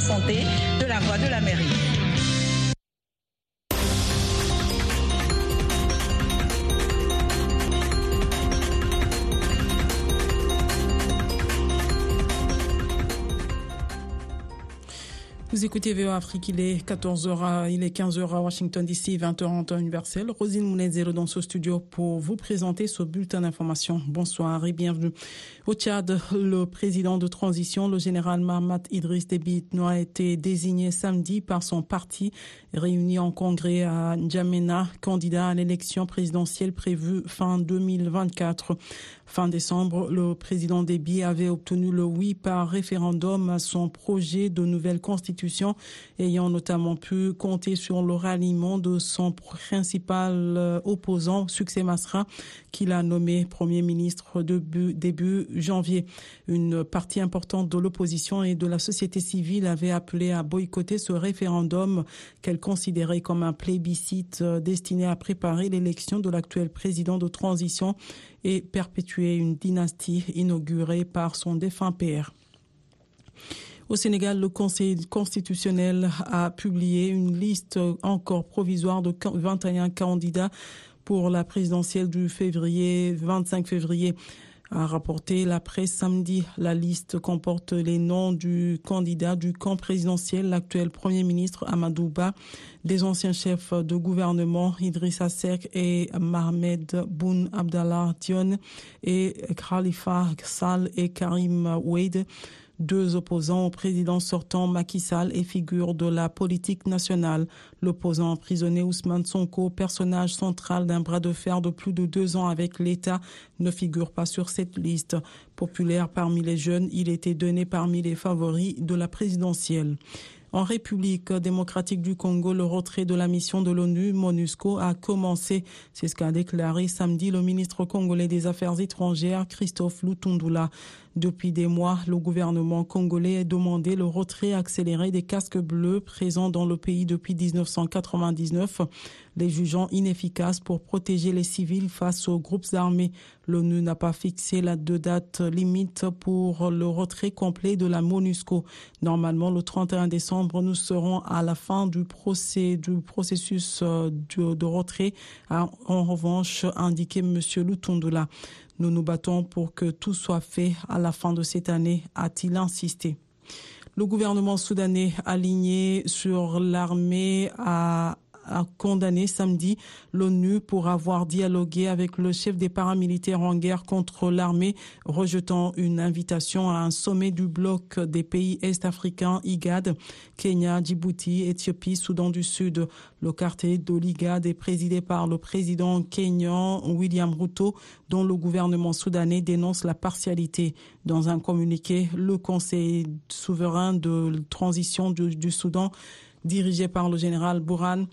santé de la voie de la mairie. Vous écoutez VOA Afrique, il est 14h, il est 15h à Washington DC, 20h en temps universel. Rosine Mounezero dans ce studio pour vous présenter ce bulletin d'information. Bonsoir et bienvenue. Au Tchad, le président de transition, le général Mahmoud Idriss Déby, a été désigné samedi par son parti, réuni en congrès à N'Djamena, candidat à l'élection présidentielle prévue fin 2024. Fin décembre, le président Déby avait obtenu le oui par référendum à son projet de nouvelle constitution, ayant notamment pu compter sur le ralliement de son principal euh, opposant, Succès Masra, qu'il a nommé Premier ministre début, début janvier. Une partie importante de l'opposition et de la société civile avait appelé à boycotter ce référendum qu'elle considérait comme un plébiscite euh, destiné à préparer l'élection de l'actuel président de transition et perpétuer une dynastie inaugurée par son défunt père. Au Sénégal, le Conseil constitutionnel a publié une liste encore provisoire de 21 candidats pour la présidentielle du février, 25 février a rapporté la presse samedi. La liste comporte les noms du candidat du camp présidentiel, l'actuel Premier ministre Amadouba, des anciens chefs de gouvernement Idrissa Seck et Mohamed Boun Abdallah Dion et Khalifa Sall et Karim Wade deux opposants au président sortant Macky Sall et figure de la politique nationale. L'opposant emprisonné Ousmane Sonko, personnage central d'un bras de fer de plus de deux ans avec l'État, ne figure pas sur cette liste. Populaire parmi les jeunes, il était donné parmi les favoris de la présidentielle. En République démocratique du Congo, le retrait de la mission de l'ONU MONUSCO a commencé. C'est ce qu'a déclaré samedi le ministre congolais des Affaires étrangères, Christophe Lutundula. Depuis des mois, le gouvernement congolais a demandé le retrait accéléré des casques bleus présents dans le pays depuis 1999, les jugeant inefficaces pour protéger les civils face aux groupes armés. L'ONU n'a pas fixé la date limite pour le retrait complet de la MONUSCO. Normalement, le 31 décembre, nous serons à la fin du, processus euh, de, retrait. En revanche, indiqué M. Lutundula. Nous nous battons pour que tout soit fait à la fin de cette année, a-t-il insisté. Le gouvernement soudanais aligné sur l'armée a a condamné samedi l'ONU pour avoir dialogué avec le chef des paramilitaires en guerre contre l'armée, rejetant une invitation à un sommet du bloc des pays est-africains IGAD, Kenya, Djibouti, Éthiopie, Soudan du Sud. Le quartier de l'IGAD est présidé par le président kenyan William Ruto, dont le gouvernement soudanais dénonce la partialité. Dans un communiqué, le Conseil souverain de transition du, du Soudan dirigé par le général Bourhan,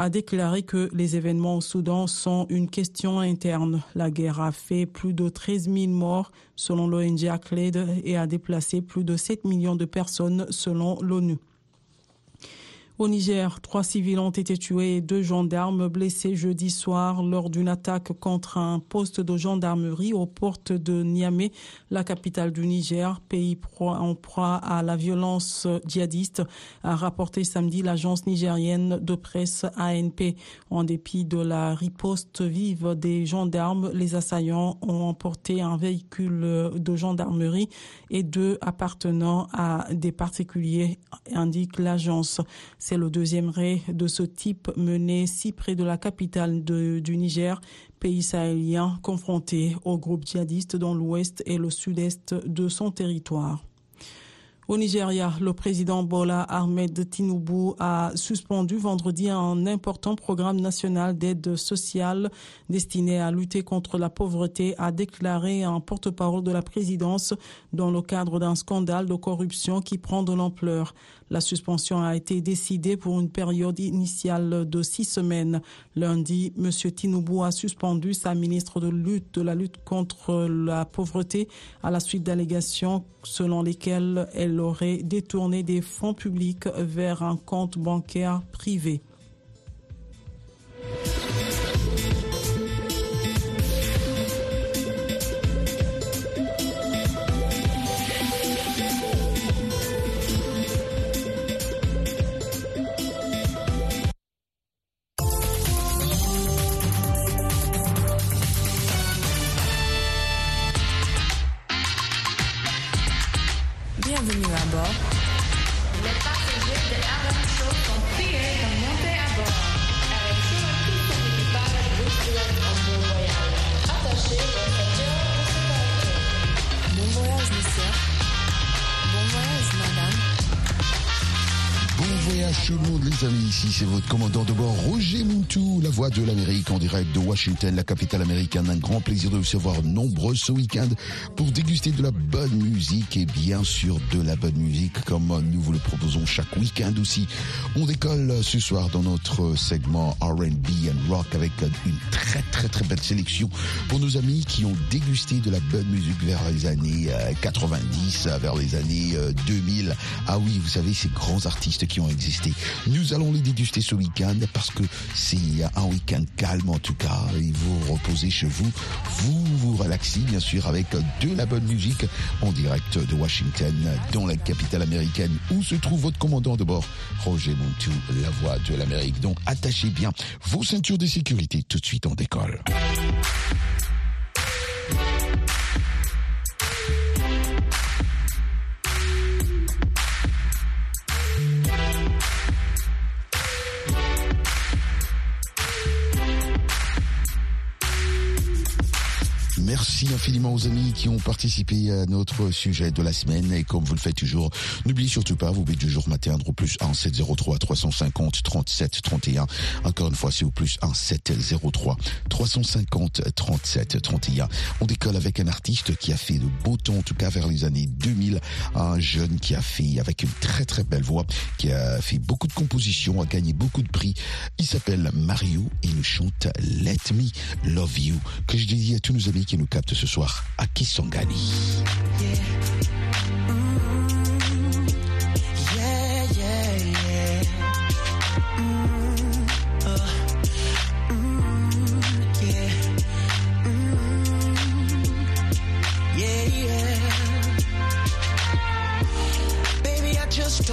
a déclaré que les événements au Soudan sont une question interne. La guerre a fait plus de 13 000 morts selon l'ONG ACLED et a déplacé plus de 7 millions de personnes selon l'ONU. Au Niger, trois civils ont été tués et deux gendarmes blessés jeudi soir lors d'une attaque contre un poste de gendarmerie aux portes de Niamey, la capitale du Niger, pays en proie à la violence djihadiste, a rapporté samedi l'agence nigérienne de presse ANP. En dépit de la riposte vive des gendarmes, les assaillants ont emporté un véhicule de gendarmerie et deux appartenant à des particuliers, indique l'agence. C'est le deuxième raid de ce type mené si près de la capitale du Niger, pays sahélien confronté aux groupes djihadistes dans l'ouest et le sud-est de son territoire. Au Nigeria, le président Bola Ahmed Tinubu a suspendu vendredi un important programme national d'aide sociale destiné à lutter contre la pauvreté, a déclaré un porte-parole de la présidence dans le cadre d'un scandale de corruption qui prend de l'ampleur. La suspension a été décidée pour une période initiale de six semaines. Lundi, M. Tinubu a suspendu sa ministre lutte de la lutte contre la pauvreté à la suite d'allégations selon lesquelles elle aurait détourné des fonds publics vers un compte bancaire privé. C'est votre commandant de bord Roger Moutou, la voix de l'Amérique en direct de Washington, la capitale américaine. Un grand plaisir de vous recevoir nombreux ce week-end pour déguster de la bonne musique et bien sûr de la bonne musique comme nous vous le proposons chaque week-end aussi. On décolle ce soir dans notre segment R&B and rock avec une très très très belle sélection pour nos amis qui ont dégusté de la bonne musique vers les années 90, vers les années 2000. Ah oui, vous savez ces grands artistes qui ont existé. Nous allons les déguster ce week-end parce que c'est un week-end calme en tout cas. Et vous reposez chez vous, vous vous relaxez bien sûr avec de la bonne musique en direct de Washington, dans la capitale américaine où se trouve votre commandant de bord, Roger Montou, la voix de l'Amérique. Donc attachez bien vos ceintures de sécurité. Tout de suite on décolle. Merci infiniment aux amis qui ont participé à notre sujet de la semaine. Et comme vous le faites toujours, n'oubliez surtout pas, vous pouvez toujours m'atteindre au plus 1 703 350 37 31. Encore une fois, c'est au plus 1 703 350 37 31. On décolle avec un artiste qui a fait de beau temps, en tout cas vers les années 2000. Un jeune qui a fait avec une très très belle voix, qui a fait beaucoup de compositions, a gagné beaucoup de prix. Il s'appelle Mario et nous chante Let Me Love You, que je dédie à tous nos amis qui nous capte ce soir à Kisangani. just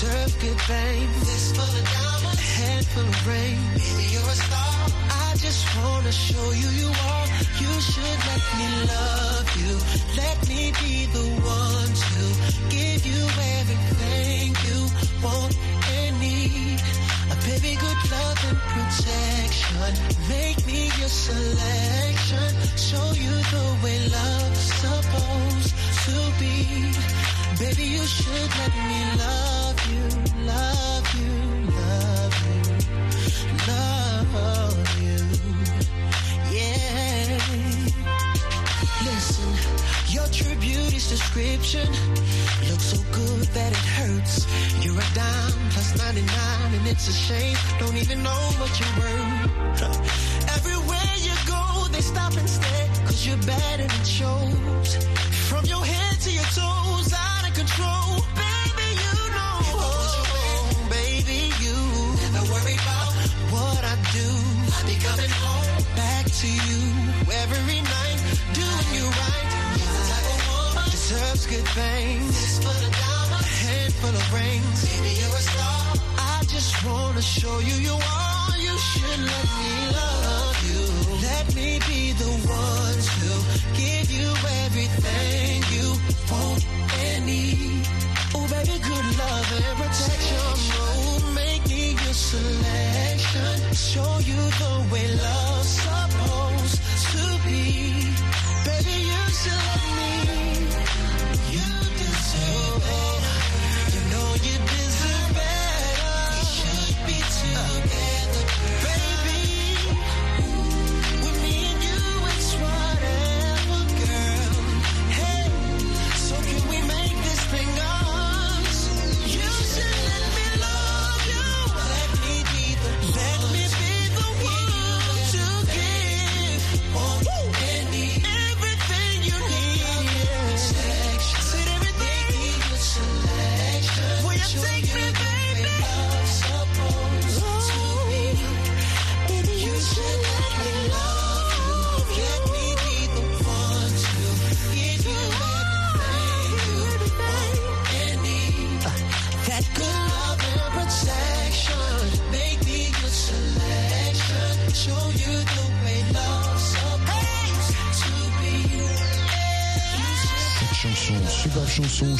deserve good fame. This full of diamonds, a head full of rain. Baby, you're a star. I just wanna show you you are. You should let me love you. Let me be the one to give you everything you want and need. A baby, good love and protection. Make me your selection. Show you the way love's supposed to be. Baby, you should let me love you, love you, love you, love you. Yeah. Listen, your true beauty's description looks so good that it hurts. You're a dime plus 99 and it's a shame. Don't even know what you're worth. Everywhere you go, they stop and stare cause you're bad and it shows. From your head to your toes, out of control. To you every night, doing you right. You're the type of woman deserves good things. This full of diamonds, a handful of rings. Baby, you're a star. I just wanna show you you are. You should let me love you. Let me be the one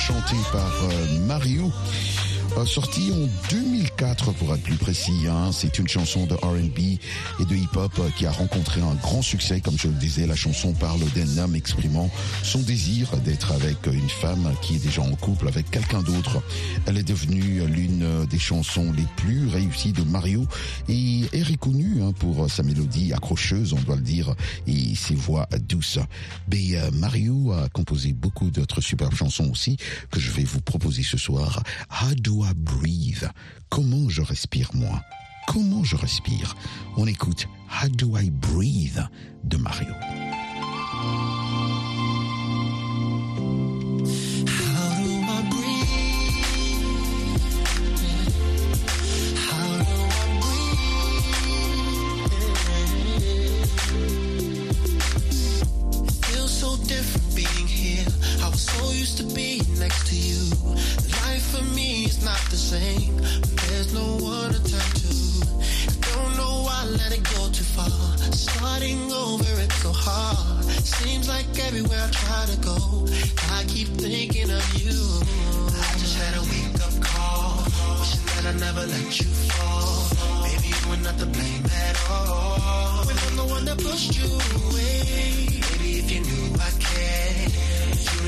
chantée par euh, Mario, euh, sortie en 2004 pour être plus précis. hein. C'est une chanson de R&B et de hip-hop euh, qui a rencontré un grand succès. Comme je le disais, la chanson parle d'un homme exprimant son désir d'être avec une femme qui est déjà en couple avec quelqu'un d'autre. Elle est devenue l'une des chansons les plus réussies de Mario et est reconnue hein, pour sa mélodie accrocheuse, on doit le dire, et ses voix douces. Mais euh, Mario a composé beaucoup d'autres superbes chansons aussi que je vais vous proposer ce soir. How do Breathe? Comment je respire moi? Comment je respire? On écoute How do I breathe de Mario. So used to being next to you. Life for me is not the same. There's no one to turn to. I don't know why I let it go too far. Starting over, it's so hard. Seems like everywhere I try to go, I keep thinking of you. I just had a wake up call, wishing that I never let you fall. Maybe you were not to blame at all. When I'm the one that pushed you away. Maybe if you knew I cared,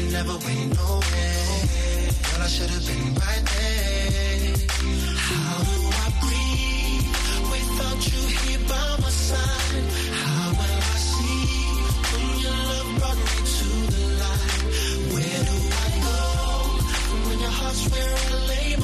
would never went nowhere. Girl, I should have been right there. How do I breathe without you here by my side? How will I see when your love brought me to the light? Where do I go when your heart's where I lay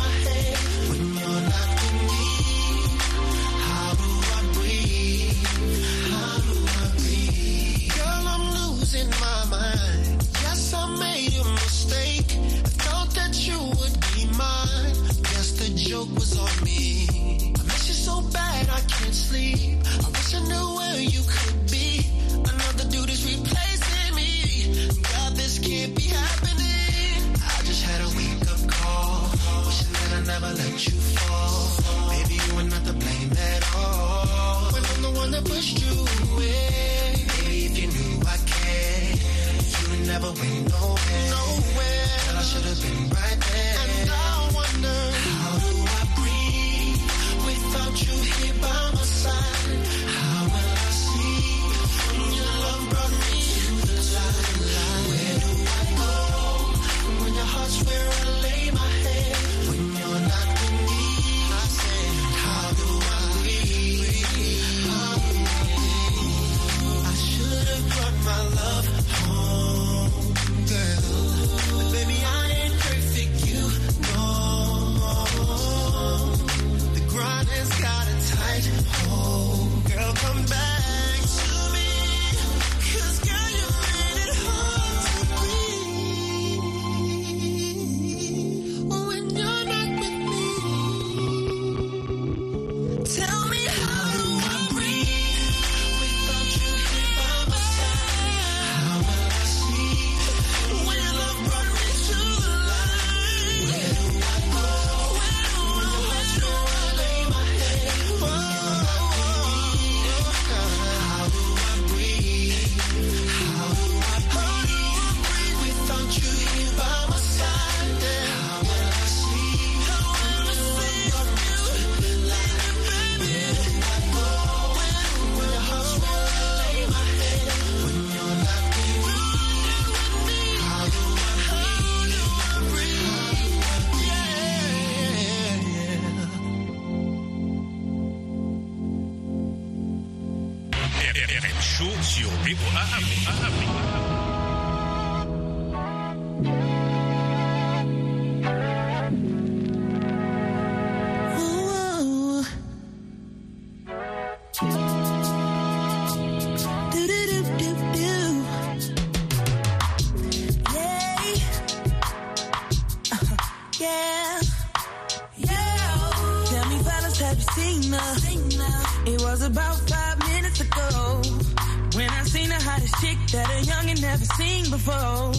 before.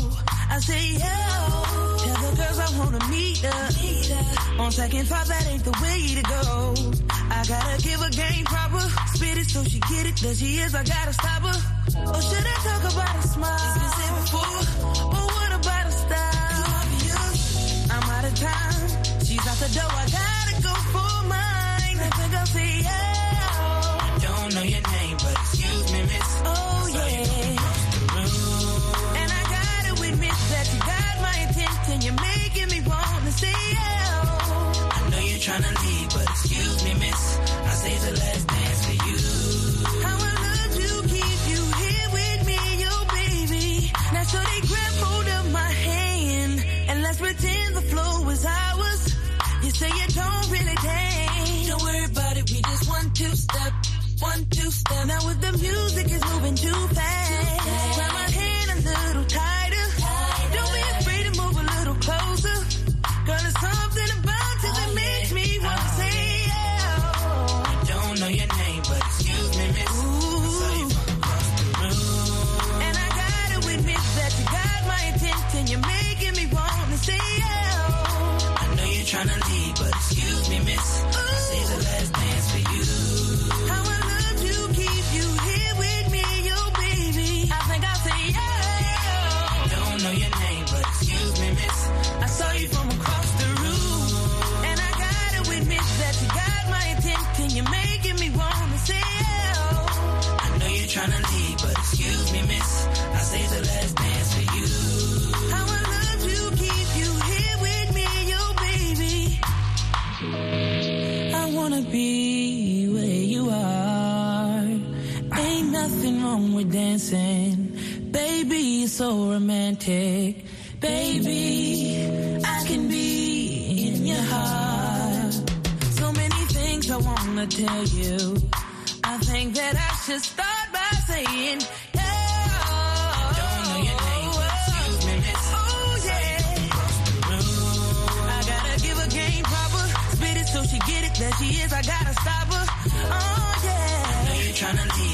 I say, yo, tell the girls I wanna meet her. On second thought, that ain't the way to go. I gotta give her game proper. Spit it so she get it. There she is, I gotta stop her. Or should I talk about a smile? It's been said before. But what about a style? I'm out of time. She's out the door, I gotta but excuse me, miss. I saved the last dance for you. How I love to keep you here with me, yo, baby. Now, so they grab hold of my hand and let's pretend the flow is ours. You say you don't really dance. Don't worry about it, we just one two step, one two step. Now, with the music is moving too fast, grab my trying to leave,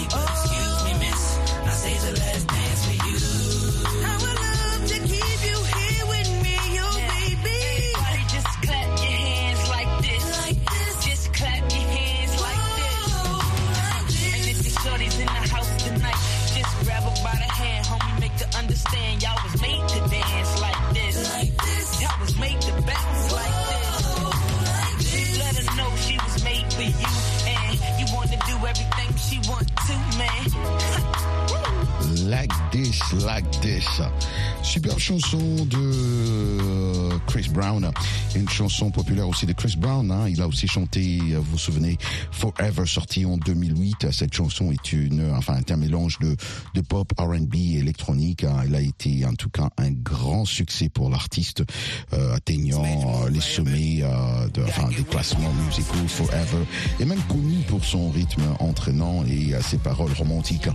chanson populaire aussi de Chris Brown. hein. Il a aussi chanté, euh, vous vous souvenez, Forever, sorti en 2008. Cette chanson est une, enfin, un mélange de, de pop, R&B et électronique. hein. Elle a été, en tout cas, un grand succès pour l'artiste, euh, atteignant euh, les sommets euh, de, enfin, des classements musicaux Forever, et même connu pour son rythme entraînant et euh, ses paroles romantiques.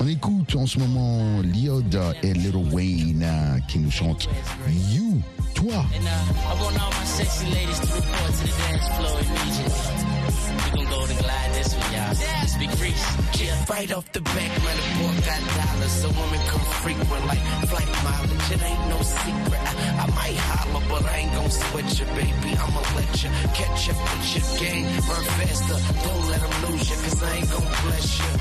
On écoute en ce moment Liod et Little Wayne euh, qui nous chantent You, toi. And uh, I want all my sexy ladies to report to the dance floor immediately. We gon' go to glide this y'all. Just be greasy. Yeah. Right off the back, man, the boy got dollars, so women come frequent like flight mileage. It ain't no secret. I, I might holler, but I ain't gon' sweat you, baby. I'ma let you catch up with your game. Run faster, don't let them lose you, cause I ain't gon' bless you.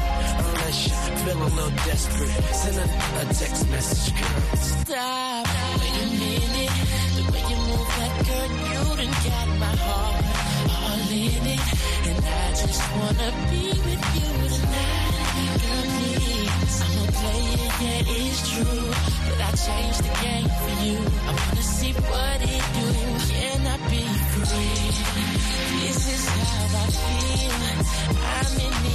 Unless you feel a little desperate. Send a, a text message, girl. Stop. Wait a minute. The way you move that girl, you done got my heart all in it. And I just wanna be with you tonight. Girl, please. I'm a player, yeah, it's true. But I changed the game for you. I wanna see what it do. Can I be free? This is how I feel. I'm in need.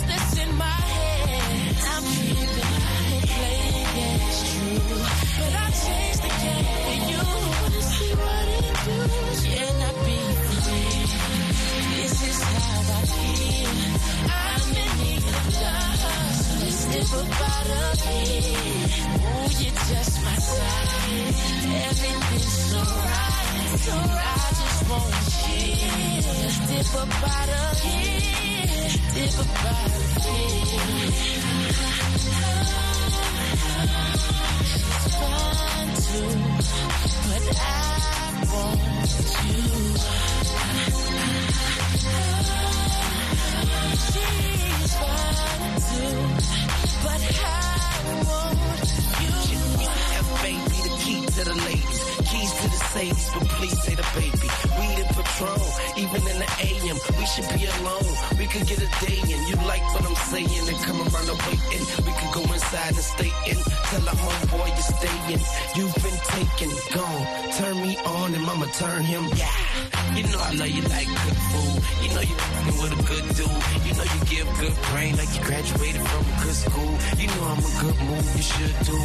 outside and stating, tell a homeboy you're staying. You've been taken, gone. Turn me on and mama turn him. Yeah, you know I know you like good food. You know you with a good dude. You know you give good brain like you graduated from a good school. You know I'm a good move, you should do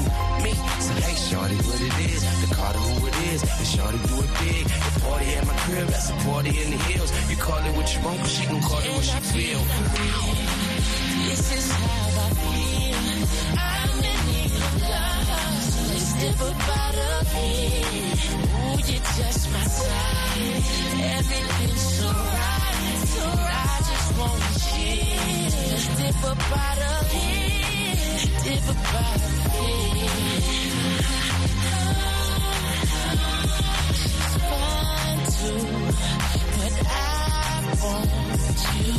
me. So hey, shorty, what it is, the Carter who it is, It's shorty do it big. The party at my crib, that's a party in the hills. You call it what you want, but she can call it what she feel. This is how different part of me. Ooh, you're just my side. Everything's so right, so right. I just wanna cheat. Different part of me, different part of me. She's fine too, but I want you.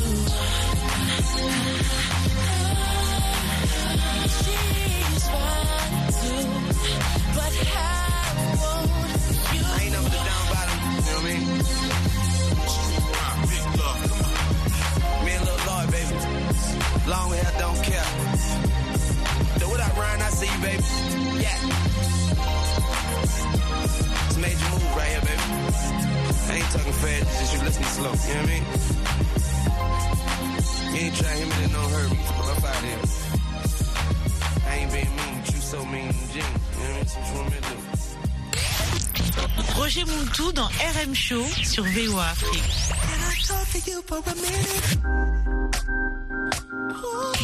Show sur VOA Afrique. You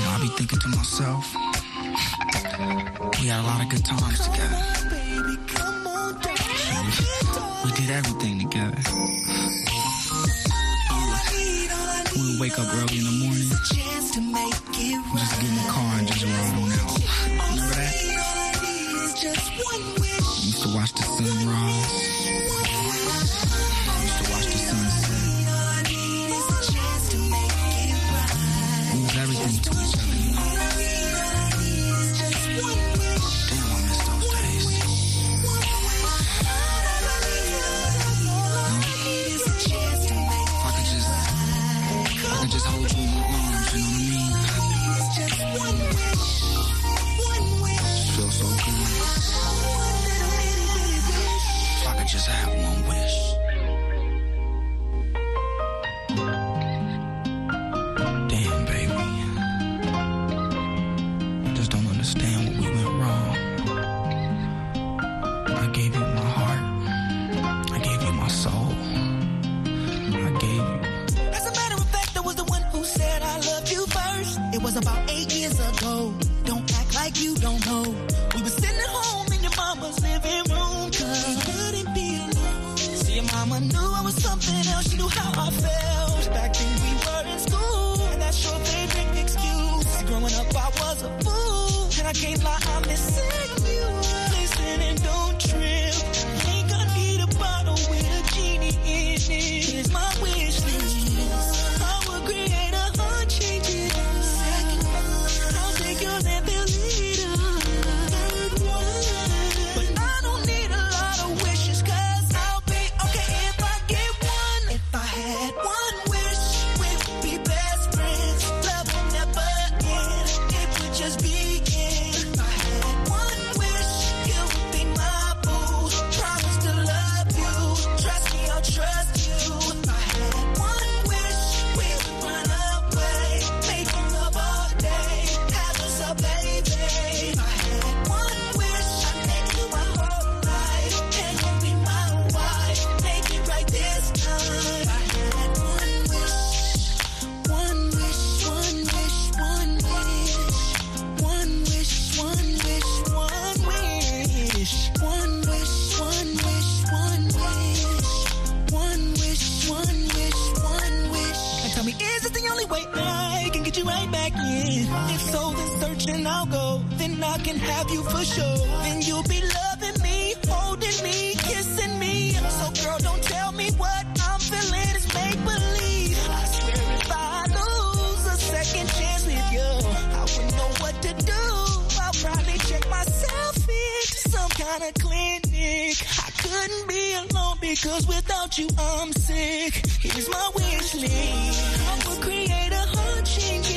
know, I be thinking to myself, we had a lot of good times together. We did everything together. We would wake up early in the morning, just get in the car and just ride on out. Remember that? Used to watch the sunrise. Used to watch the sunset. got a clinic. I couldn't be alone because without you I'm sick. Here's my wish list. I will create a heart change.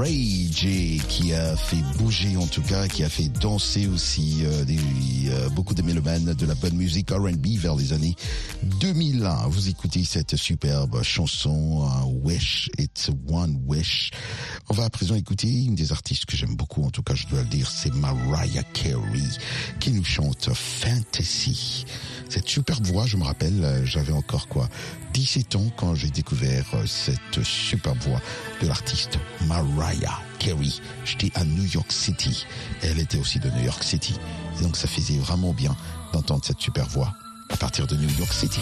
Rage et qui a fait bouger en tout cas, qui a fait danser aussi euh, des, euh, beaucoup de mélomanes de la bonne musique R&B vers les années 2001. Vous écoutez cette superbe chanson euh, Wish, It's One Wish. On va à présent écouter une des artistes que j'aime beaucoup, en tout cas je dois le dire, c'est Mariah Carey qui nous chante Fantasy. Cette superbe voix, je me rappelle, euh, j'avais encore quoi 17 ans quand j'ai découvert euh, cette superbe voix de l'artiste Mariah Carey. J'étais à New York City. Elle était aussi de New York City. Donc ça faisait vraiment bien d'entendre cette super voix à partir de New York City.